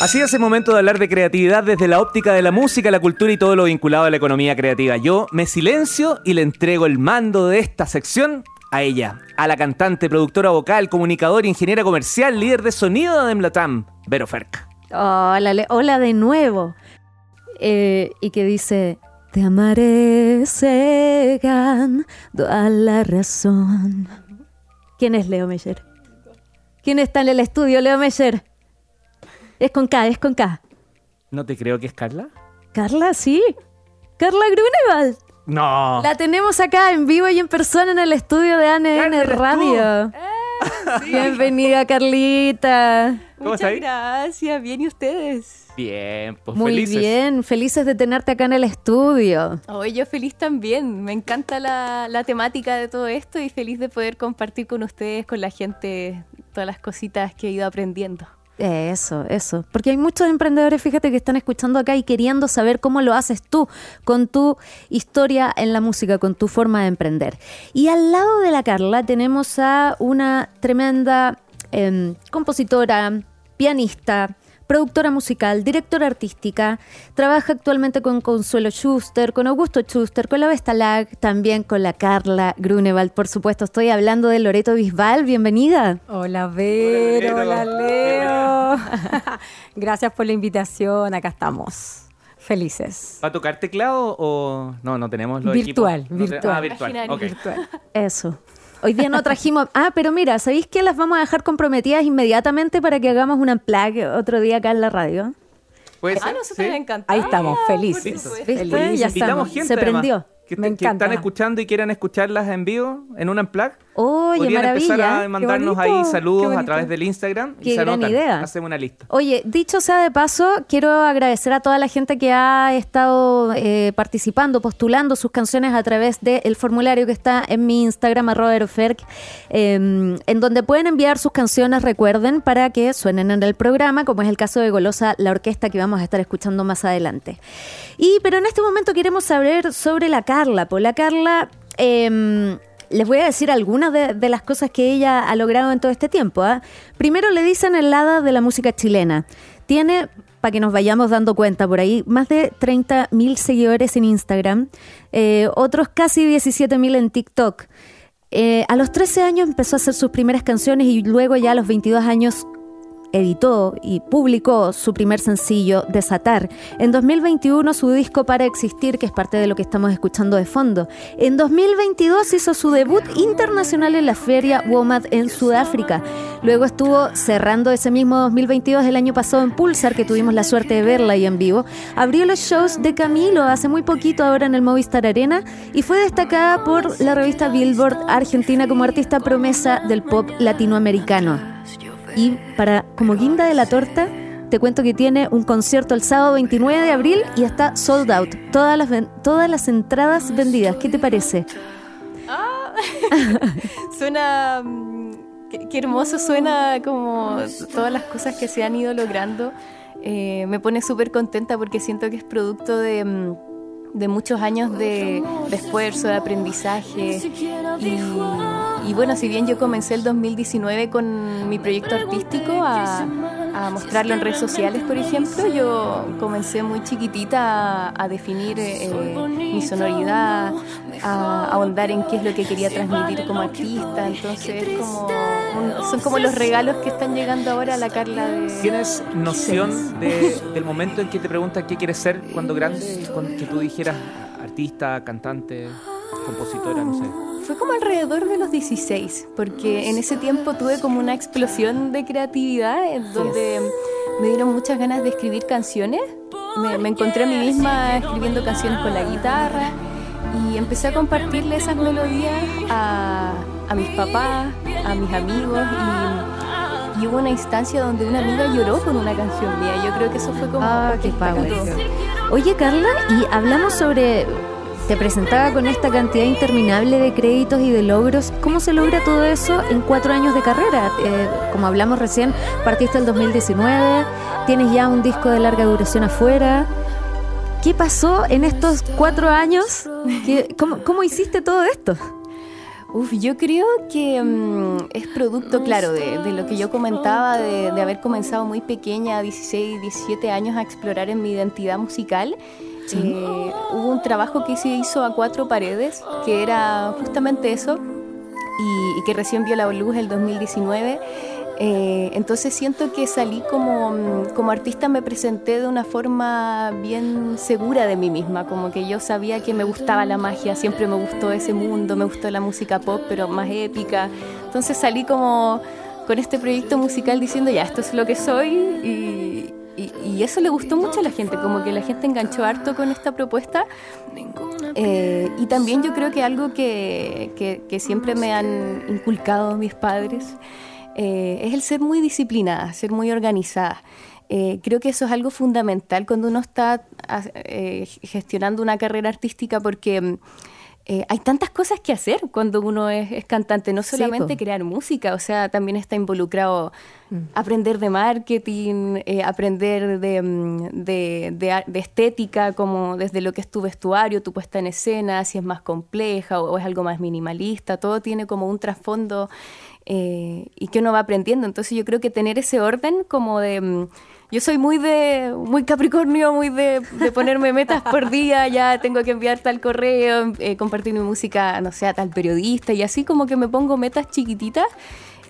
Así es el momento de hablar de creatividad desde la óptica de la música, la cultura y todo lo vinculado a la economía creativa. Yo me silencio y le entrego el mando de esta sección a ella, a la cantante, productora vocal, comunicadora, ingeniera comercial, líder de sonido de Mlatam, Vero Ferk. Hola, hola de nuevo. Eh, y que dice, te amaré, Segan, a la razón. ¿Quién es Leo Meyer? ¿Quién está en el estudio, Leo Meyer? Es con K, es con K. No te creo que es Carla. Carla, sí. Carla Grunewald. No. La tenemos acá en vivo y en persona en el estudio de ANN Radio. Bienvenida, Carlita. Muchas gracias. Bien, ¿y ustedes? Bien, pues Muy felices. bien, felices de tenerte acá en el estudio. Hoy yo feliz también. Me encanta la, la temática de todo esto y feliz de poder compartir con ustedes, con la gente, todas las cositas que he ido aprendiendo. Eso, eso. Porque hay muchos emprendedores, fíjate, que están escuchando acá y queriendo saber cómo lo haces tú con tu historia en la música, con tu forma de emprender. Y al lado de la Carla tenemos a una tremenda em, compositora, pianista, productora musical, directora artística, trabaja actualmente con Consuelo Schuster, con Augusto Schuster, con la Vestalag, también con la Carla Grunewald, por supuesto. Estoy hablando de Loreto Bisbal, bienvenida. Hola, Vero, Hola, hola, Leo. Gracias por la invitación, acá estamos. Felices. ¿Va a tocar teclado o no? No tenemos los Virtual, equipos. No te- virtual. Ah, virtual. Virtual. Eso. Hoy día no trajimos. Ah, pero mira, ¿sabéis que las vamos a dejar comprometidas inmediatamente para que hagamos una plug otro día acá en la radio? ¿Puede Ah, nosotros ¿Sí? me encanta. Ahí estamos, por felices. ¿Viste? Felices. Ya estamos. gente Se además, prendió. que, Me que están escuchando y quieran escucharlas en vivo en un unplug. Oye, Podrían empezar maravilla. a mandarnos ahí saludos a través del Instagram y se anotan. idea. Hacemos una lista. Oye, dicho sea de paso, quiero agradecer a toda la gente que ha estado eh, participando, postulando sus canciones a través del formulario que está en mi Instagram, Aeroferc, eh, en donde pueden enviar sus canciones, recuerden, para que suenen en el programa, como es el caso de Golosa, la orquesta que vamos a estar escuchando más adelante. Y, pero en este momento queremos saber sobre la Carla. Pues la Carla... eh, les voy a decir algunas de, las cosas que ella ha logrado en todo este tiempo. ¿ah? Primero le dicen el hada de la música chilena. Tiene, para que nos vayamos dando cuenta por ahí, más de 30 mil seguidores en Instagram, eh, otros casi 17 mil en TikTok. Eh, a los 13 años empezó a hacer sus primeras canciones y luego ya a los 22 años editó y publicó su primer sencillo, Desatar. En 2021 su disco Para Existir, que es parte de lo que estamos escuchando de fondo. En 2022 hizo su debut internacional en la feria WOMAD en Sudáfrica. Luego estuvo cerrando ese mismo 2022 el año pasado en Pulsar, que tuvimos la suerte de verla ahí en vivo. Abrió los shows de Camilo hace muy poquito ahora en el Movistar Arena y fue destacada por la revista Billboard Argentina como artista promesa del pop latinoamericano. Y para como guinda de la torta, te cuento que tiene un concierto el sábado 29 de abril y está sold out. Todas las, todas las entradas vendidas. ¿Qué te parece? Suena. mm, Qué, hermoso suena como todas las cosas que se han ido logrando. Eh, me pone súper contenta porque siento que es producto de, mm, de muchos años de, de esfuerzo, de aprendizaje. Y, y bueno, si bien yo comencé el 2019 con mi proyecto artístico a, a mostrarlo en redes sociales, por ejemplo, yo comencé muy chiquitita a, a definir eh, mi sonoridad, a ahondar en qué es lo que quería transmitir como artista. Entonces, como un- son como los regalos que están llegando ahora a la Carla de... ¿Tienes noción de- del momento en que te preguntan qué quieres ser cuando grande? Cuando, que tú dijeras artista, cantante, compositora, no sé. Fue como alrededor de los 16, porque en ese tiempo tuve como una explosión de creatividad en donde me dieron muchas ganas de escribir canciones. Me, me encontré a mí misma escribiendo canciones con la guitarra y empecé a compartirle esas melodías a, a mis papás, a mis amigos y, y hubo una instancia donde una amiga lloró con una canción mía. Yo creo que eso fue como... Ah, qué power. Oye, Carla, y hablamos sobre. Te presentaba con esta cantidad interminable de créditos y de logros. ¿Cómo se logra todo eso en cuatro años de carrera? Eh, como hablamos recién, partiste el 2019, tienes ya un disco de larga duración afuera. ¿Qué pasó en estos cuatro años? ¿Qué- cómo, cómo hiciste todo esto? Uf, yo creo que mm, es producto, claro, de, lo que yo comentaba, de, haber comenzado muy pequeña, 16, 17 años, a explorar en mi identidad musical. Eh, hubo un trabajo que se hizo a cuatro paredes, que era justamente eso, y, y que recién vio la luz el 2019 eh, entonces siento que salí como, como artista, me presenté de una forma bien segura de mí misma, como que yo sabía que me gustaba la magia, siempre me gustó ese mundo, me gustó la música pop, pero más épica. Entonces salí como con este proyecto musical diciendo, ya, esto es lo que soy y, eso le gustó mucho a la gente, como que la gente enganchó harto con esta propuesta. Eh, y también yo creo que algo que, que, siempre me han inculcado mis padres eh, es el ser muy disciplinada, ser muy organizada. Eh, creo que eso es algo fundamental cuando uno está eh, gestionando una carrera artística porque mm, hay tantas cosas que hacer cuando uno es, cantante, no solamente crear música, o sea, también está involucrado mm. aprender de marketing, aprender mm, de, estética, como desde lo que es tu vestuario, tu puesta en escena, si es más compleja o es algo más minimalista, todo tiene como un trasfondo eh, y que uno va aprendiendo. Entonces yo creo que tener ese orden como de... Mm, yo soy muy de muy capricornio, muy de, ponerme metas por día, ya tengo que enviar tal correo, eh, compartir mi música, no sé, tal periodista, y así como que me pongo metas chiquititas,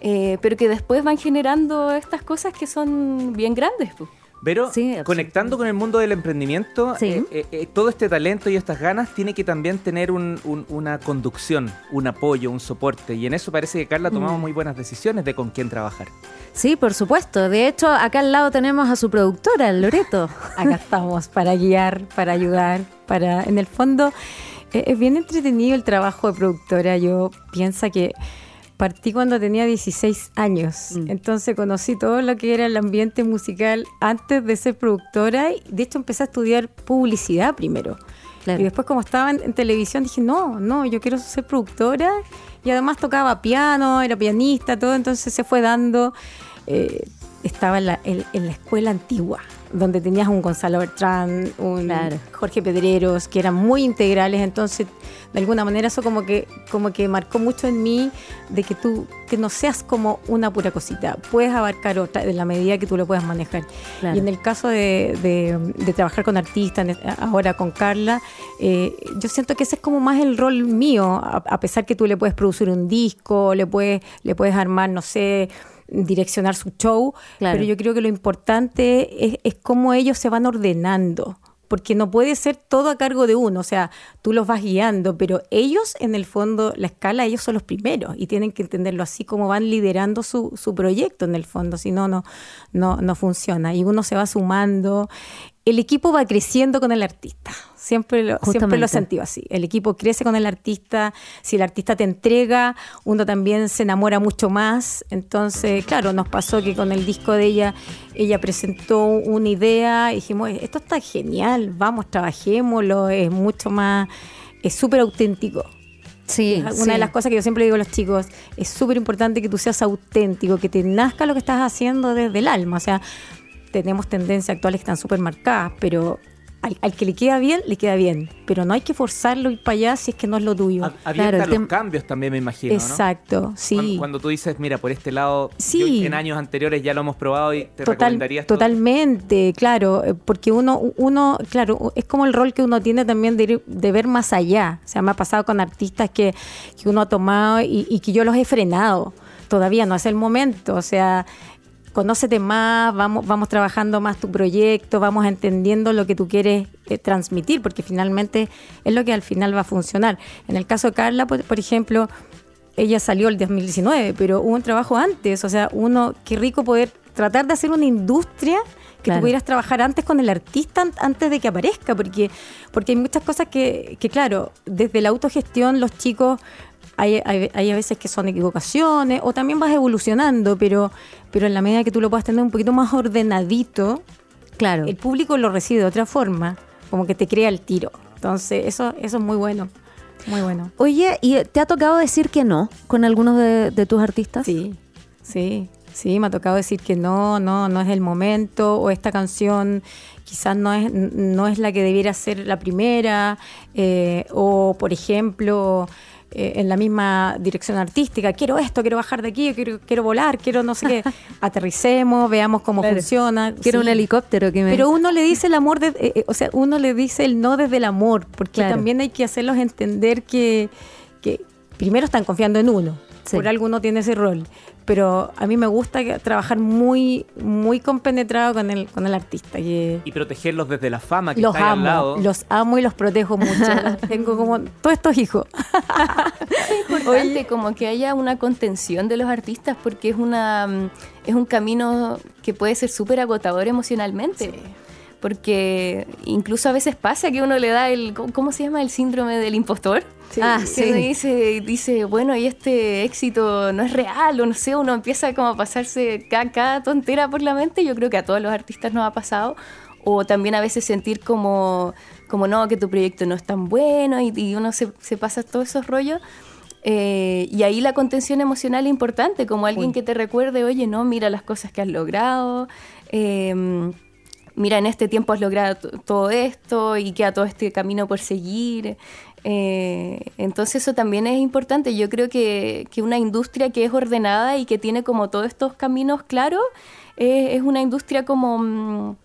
eh, pero que después van generando estas cosas que son bien grandes. Pues. Pero conectando con el mundo del emprendimiento, eh, eh, eh, todo este talento y estas ganas tiene que también tener una conducción, un apoyo, un soporte. Y en eso parece que Carla ha tomado mm. muy buenas decisiones de con quién trabajar. Sí, por supuesto. De hecho, acá al lado tenemos a su productora, Loreto. acá estamos para guiar, para ayudar, para... En el fondo, es bien entretenido el trabajo de productora. Yo pienso que partí cuando tenía 16 años, mm. entonces conocí todo lo que era el ambiente musical antes de ser productora y de hecho empecé a estudiar publicidad primero. Y después como estaba en, televisión dije, no, no, yo quiero ser productora y además tocaba piano, era pianista, todo, entonces se fue dando, eh, estaba en la, en la escuela antigua donde tenías un Gonzalo Bertrán, un Jorge Pedreros, que eran muy integrales, entonces de alguna manera eso como que, como que marcó mucho en mí de que tú que no seas como una pura cosita, puedes abarcar otra en la medida que tú lo puedas manejar. Y en el caso de, trabajar con artistas, ahora con Carla, eh, yo siento que ese es como más el rol mío, a, pesar que tú le puedes producir un disco, le puedes, le puedes armar, no sé, direccionar su show, pero yo creo que lo importante es, es cómo ellos se van ordenando porque no puede ser todo a cargo de uno, o sea, tú los vas guiando, pero ellos en el fondo, la escala, ellos son los primeros y tienen que entenderlo así como van liderando su, su proyecto en el fondo, si no, no, no funciona. Y uno se va sumando, el equipo va creciendo con el artista. Siempre lo, siempre lo he sentido así. El equipo crece con el artista. Si el artista te entrega, uno también se enamora mucho más. Entonces, claro, nos pasó que con el disco de ella, ella presentó una idea y dijimos, esto está genial, vamos, trabajémoslo, es mucho más, es súper auténtico. Sí, una de las cosas que yo siempre digo a los chicos, es súper importante que tú seas auténtico, que te nazca lo que estás haciendo desde el alma. O sea, tenemos tendencias actuales que están súper marcadas, pero al, que le queda bien, le queda bien. Pero no hay que forzarlo ir para allá si es que no es lo tuyo. Abierta los cambios también, me imagino. Exacto, sí. Cuando, tú dices, mira, por este lado, en años anteriores ya lo hemos probado y te recomendarías. Totalmente, claro. Eh, porque uno, uno, claro, es como el rol que uno tiene también de, de ver más allá. O sea, me ha pasado con artistas que, que uno ha tomado y, y que yo los he frenado. Todavía no es el momento. O sea, conócete más, vamos, vamos trabajando más tu proyecto, vamos entendiendo lo que tú quieres eh, transmitir, porque finalmente es lo que al final va a funcionar. En el caso de Carla, por, ejemplo, ella salió el 2019, pero hubo un trabajo antes, o sea, uno, qué rico poder tratar de hacer una industria que tú pudieras trabajar antes con el artista antes de que aparezca, porque, porque hay muchas cosas que, que, claro, desde la autogestión los chicos hay, hay, hay, a veces que son equivocaciones o también vas evolucionando, pero, pero en la medida que tú lo puedas tener un poquito más ordenadito, claro, el público lo recibe de otra forma, como que te crea el tiro. Entonces, eso, eso es muy bueno. Muy bueno. Oye, ¿y te ha tocado decir que no con algunos de, tus artistas? Sí, sí, sí, me ha tocado decir que no, no, no es el momento, o esta canción quizás no es, no es la que debiera ser la primera, eh, o por ejemplo, eh, en la misma dirección artística, quiero esto, quiero bajar de aquí, quiero, quiero volar, quiero no sé qué, aterricemos, veamos cómo funciona. Quiero un helicóptero que me... Pero uno le dice el amor, de, eh, eh, o sea, uno le dice el no desde el amor, porque también hay que hacerlos entender que, que primero están confiando en uno, por algo uno tiene ese rol, pero a mí me gusta trabajar muy muy compenetrado con el con el artista y protegerlos desde la fama que los está amo, al lado. los amo y los protejo mucho. Tengo como todos estos hijos. Es importante como que haya una contención de los artistas porque es una mm, es un camino que puede ser súper agotador emocionalmente porque incluso a veces pasa que uno le da el, ¿cómo se llama? El síndrome del impostor. ah, sí. dice, dice, bueno, y este éxito no es real, o no sé, uno empieza como a pasarse cada, tontera por la mente, yo creo que a todos los artistas nos ha pasado, o también a veces sentir como, como no, que tu proyecto no es tan bueno, y, uno se, pasa todos esos rollos. Eh, y ahí la contención emocional es importante, como alguien que te recuerde, oye, no, mira las cosas que has logrado. Eh, mira, en este tiempo has logrado todo esto y queda todo este camino por seguir. Eh, entonces eso también es importante. Yo creo que, una industria que es ordenada y que tiene como todos estos caminos claros, es una industria como... Mm,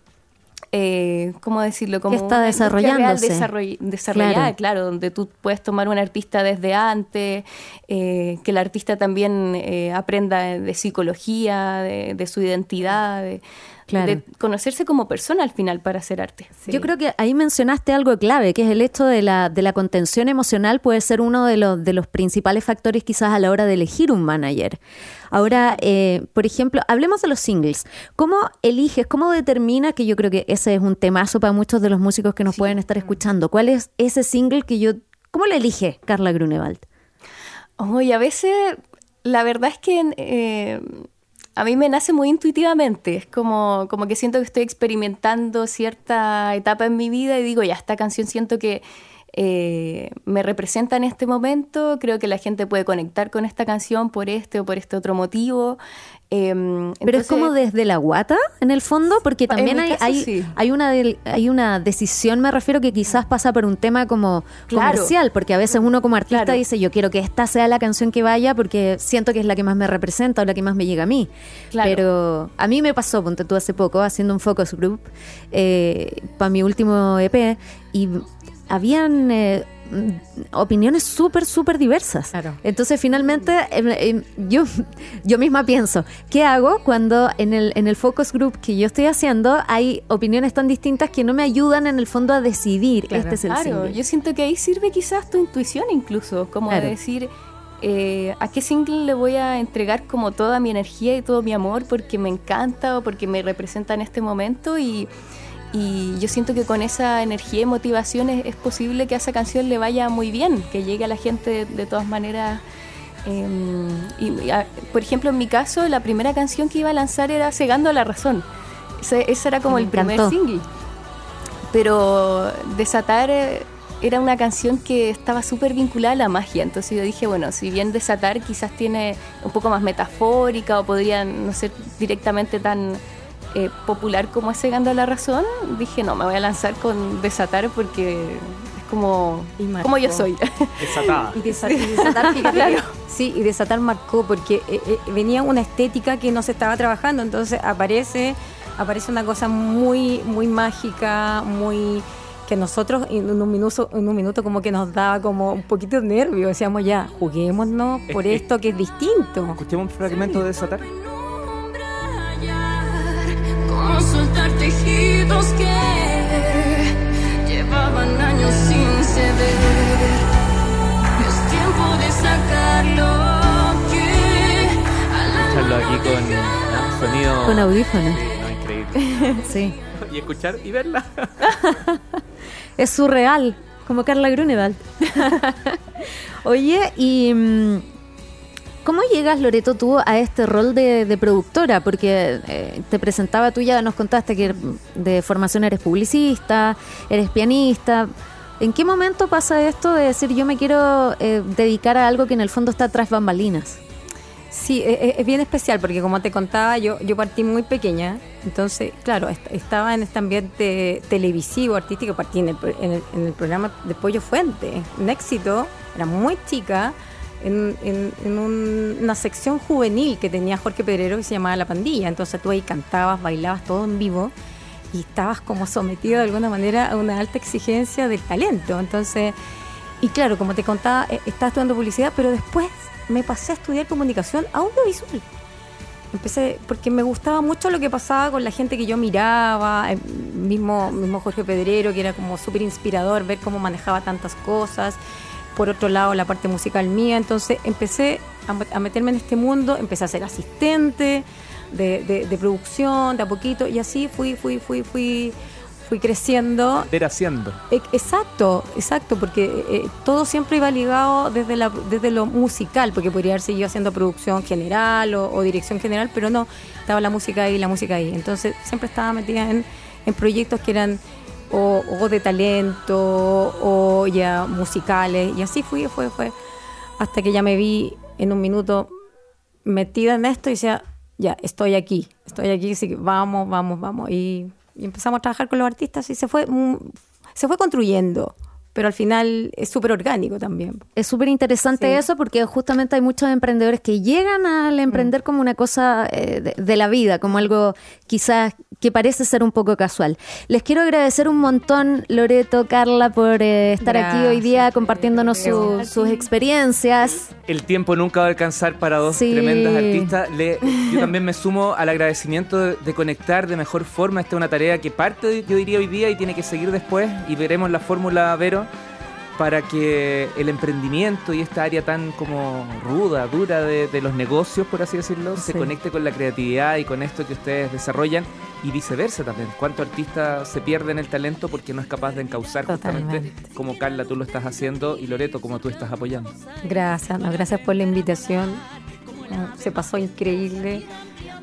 eh, ¿cómo decirlo? Como está desarrollándose. desarrollada, claro. donde tú puedes tomar un artista desde antes, eh, que el artista también eh, aprenda de psicología, de, su identidad, de, conocerse como persona al final para hacer arte. Yo creo que ahí mencionaste algo clave, que es el hecho de la, de la contención emocional puede ser uno de los, de los principales factores quizás a la hora de elegir un manager. Ahora, eh, por ejemplo, hablemos de los singles. ¿Cómo eliges, cómo determinas, que yo creo que ese es un temazo para muchos de los músicos que nos pueden estar escuchando, cuál es ese single que yo, cómo lo elige Carla Grunewald? Oye, a veces la verdad es que... Eh, a mí me nace muy intuitivamente, es como, como que siento que estoy experimentando cierta etapa en mi vida y digo, ya, esta canción siento que eh, me representa en este momento, creo que la gente puede conectar con esta canción por este o por este otro motivo. Em, Pero es como desde la guata, en el fondo, porque también hay, hay, una hay una decisión, me refiero, que quizás pasa por un tema como comercial, porque a veces uno como artista dice, yo quiero que esta sea la canción que vaya porque siento que es la que más me representa o la que más me llega a mí. Pero a mí me pasó, ponte tú hace poco, haciendo un focus group eh, para mi último EP, y habían... Eh, opiniones súper, súper diversas. Entonces, finalmente, em, em, yo, yo misma pienso, ¿qué hago cuando en el, en el focus group que yo estoy haciendo hay opiniones tan distintas que no me ayudan en el fondo a decidir este es el claro, yo siento que ahí sirve quizás tu intuición incluso, como decir... Eh, a qué single le voy a entregar como toda mi energía y todo mi amor porque me encanta o porque me representa en este momento y, y yo siento que con esa energía y motivación es, posible que a esa canción le vaya muy bien, que llegue a la gente de, todas maneras. Em, y, por ejemplo, en mi caso, la primera canción que iba a lanzar era Cegando a la Razón. Ese, era como el primer single. Pero Desatar eh, era una canción que estaba súper vinculada a la magia. Entonces yo dije, bueno, si bien Desatar quizás tiene un poco más metafórica o podría no ser directamente tan eh, popular como ese Gando a la Razón, dije, no, me voy a lanzar con Desatar porque es como, como yo soy. Desatada. y, desatar, claro. Sí, y Desatar marcó porque eh, eh, venía una estética que no se estaba trabajando, entonces aparece, aparece una cosa muy, muy mágica, muy que nosotros en un minuto, en un minuto como que nos daba como un poquito de nervio, decíamos ya, juguémonos por esto que es distinto. Escuchemos un fragmento de Desatar tejidos que llevaban años sin ceder. Es tiempo de sacarlo que Escucharlo aquí con sonido. Con audífonos. increíble. sí. Y escuchar y verla. es surreal, como Carla Grunewald. Oye, y. ¿Cómo llegas, Loreto, tú a este rol de, productora? Porque eh, te presentaba, tú ya nos contaste que de formación eres publicista, eres pianista. ¿En qué momento pasa esto de decir yo me quiero eh, dedicar a algo que en el fondo está tras bambalinas? Sí, e, e, es, bien especial porque como te contaba, yo, yo partí muy pequeña, entonces, claro, estaba en este ambiente televisivo, artístico, partí en el, en el, programa de Pollo Fuente, un éxito era muy chica, en, en- en un- una sección juvenil que tenía Jorge Pedrero que se llamaba La Pandilla. Entonces tú ahí cantabas, bailabas todo en vivo y estabas como sometido de alguna manera a una alta exigencia del talento. Entonces, y claro, como te contaba, eh, estaba estudiando publicidad, pero después me pasé a estudiar comunicación audiovisual. Empecé porque me gustaba mucho lo que pasaba con la gente que yo miraba, eh, mismo, mismo Jorge Pedrero, que era como súper inspirador ver cómo manejaba tantas cosas. Por otro lado, la parte musical mía. Entonces empecé a, met- a meterme en este mundo, empecé a ser asistente de, de- de producción, de a poquito, y así fui, fui, fui, fui, fui creciendo Ir haciendo. E- Exacto, exacto, porque eh, todo siempre iba ligado desde, la, desde lo musical, porque podría haber seguido haciendo producción general o, o dirección general, pero no, estaba la música ahí, la música ahí. Entonces siempre estaba metida en, en proyectos que eran o, o de talento o ya musicales, y así fui, fue, fue, hasta que ya me vi en un minuto metida en esto y decía, ya, estoy aquí, estoy aquí, así que vamos, vamos, vamos. Y, y empezamos a trabajar con los artistas y se fue, mm, se fue construyendo, pero al final es súper orgánico también. Es súper interesante Sí. eso porque justamente hay muchos emprendedores que llegan al emprender como una cosa eh, de, de la vida, como algo quizás que parece ser un poco casual. Les quiero agradecer un montón, Loreto, Carla, por eh, estar aquí hoy día compartiéndonos su- sus experiencias. El tiempo nunca va a alcanzar para dos Sí. tremendas artistas. Le- yo también me sumo al agradecimiento de, de conectar de mejor forma. Esta es una tarea que parte, yo diría, hoy día y tiene que seguir después. Y veremos la fórmula Vero para que el emprendimiento y esta área tan como ruda, dura de, de los negocios, por así decirlo, se Sí. conecte con la creatividad y con esto que ustedes desarrollan y viceversa también. ¿Cuánto artista se pierde en el talento porque no es capaz de encauzar justamente Totalmente. como Carla tú lo estás haciendo y Loreto como tú estás apoyando? Gracias, no, gracias por la invitación. No, Se pasó increíble.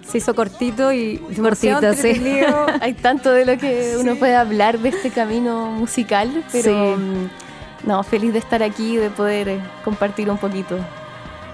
Se hizo cortito y Cortito, sí. Hay tanto de lo que uno puede hablar de este camino musical, pero Sí. No, feliz de estar aquí, de poder eh, compartir un poquito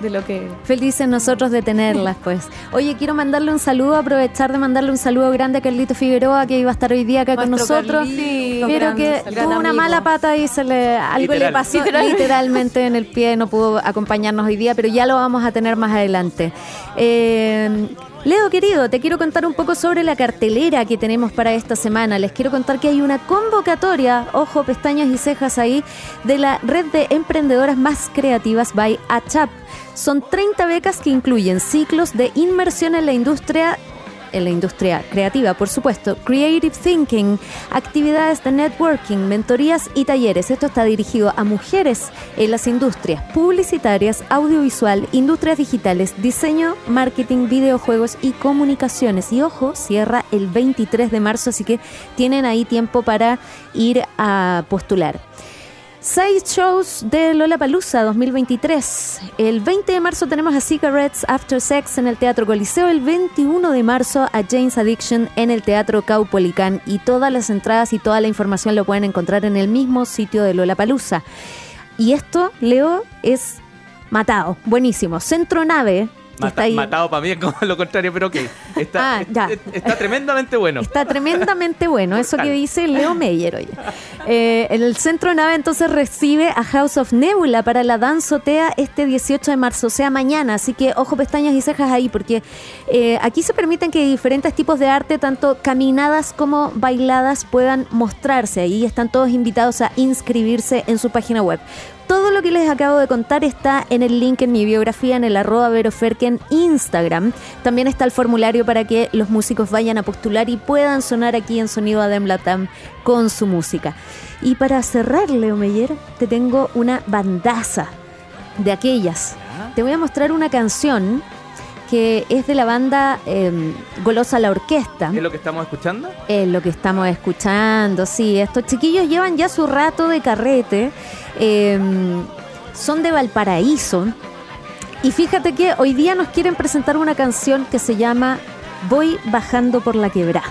de lo que Felices nosotros de tenerlas, pues. Oye, quiero mandarle un saludo, aprovechar de mandarle un saludo grande a Carlito Figueroa, que iba a estar hoy día acá con nosotros. Carlito, pero que tuvo una amigo. mala pata y se le algo Literal. le pasó Literal. literalmente en el pie, no pudo acompañarnos hoy día, pero ya lo vamos a tener más adelante. Eh, Leo, querido, te quiero contar un poco sobre la cartelera que tenemos para esta semana. Les quiero contar que hay una convocatoria, ojo, pestañas y cejas ahí, de la red de emprendedoras más creativas by ACHAP. Son 30 becas que incluyen ciclos de inmersión en la industria en la industria creativa, por supuesto, creative thinking, actividades de networking, mentorías y talleres. Esto está dirigido a mujeres en las industrias publicitarias, audiovisual, industrias digitales, diseño, marketing, videojuegos y comunicaciones. Y ojo, cierra el 23 de marzo, así que tienen ahí tiempo para ir a postular. Seis shows de Lola Palusa 2023. El 20 de marzo tenemos a Cigarettes After Sex en el Teatro Coliseo. El 21 de marzo a Jane's Addiction en el Teatro Caupolicán. Y todas las entradas y toda la información lo pueden encontrar en el mismo sitio de Lola Palusa. Y esto, Leo, es matado. Buenísimo. Centro Nave. Ahí. matado para mí es como lo contrario, pero ok. Está, Ah, ya. está, tremendamente bueno. Está tremendamente bueno, eso que dice Leo Meyer, oye. Eh, el centro nave entonces recibe a House of Nebula para la danzotea este 18 de marzo, o sea, mañana. Así que ojo, pestañas y cejas ahí, porque eh, aquí se permiten que diferentes tipos de arte, tanto caminadas como bailadas, puedan mostrarse. Ahí están todos invitados a inscribirse en su página web. Todo lo que les acabo de contar está en el link en mi biografía en el arroba veroferken Instagram. También está el formulario para que los músicos vayan a postular y puedan sonar aquí en Sonido Adem Latam con su música. Y para cerrar, Leo Meyer, te tengo una bandaza de aquellas. Te voy a mostrar una canción que es de la banda eh, Golosa la Orquesta. ¿Es lo que estamos escuchando? Es lo que estamos escuchando, sí. Estos chiquillos llevan ya su rato de carrete. eh, son de Valparaíso. Y fíjate que hoy día nos quieren presentar una canción que se llama Voy bajando por la quebrá.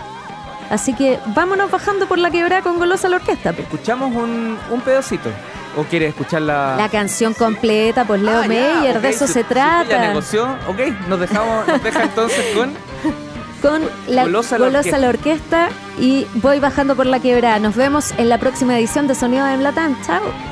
Así que vámonos bajando por la quebrá con Golosa la Orquesta. pe. ¿Escuchamos un, un pedacito? ¿O quieres escuchar la...? La canción completa, pues Leo Ah, Meyer, de eso se trata. ya negoció, ok, nos dejamos, nos deja entonces con... con la Golosa Golosa, la la, orquesta y voy bajando por la quebrada. Nos vemos en la próxima edición de Sonido de Platán. Chao.